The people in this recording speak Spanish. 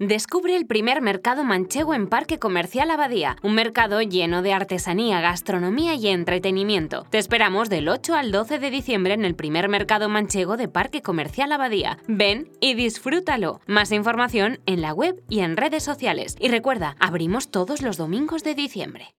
Descubre el primer mercado manchego en Parque Comercial Abadía, un mercado lleno de artesanía, gastronomía y entretenimiento. Te esperamos del 8 al 12 de diciembre en el primer mercado manchego de Parque Comercial Abadía. Ven y disfrútalo. Más información en la web y en redes sociales. Y recuerda, abrimos todos los domingos de diciembre.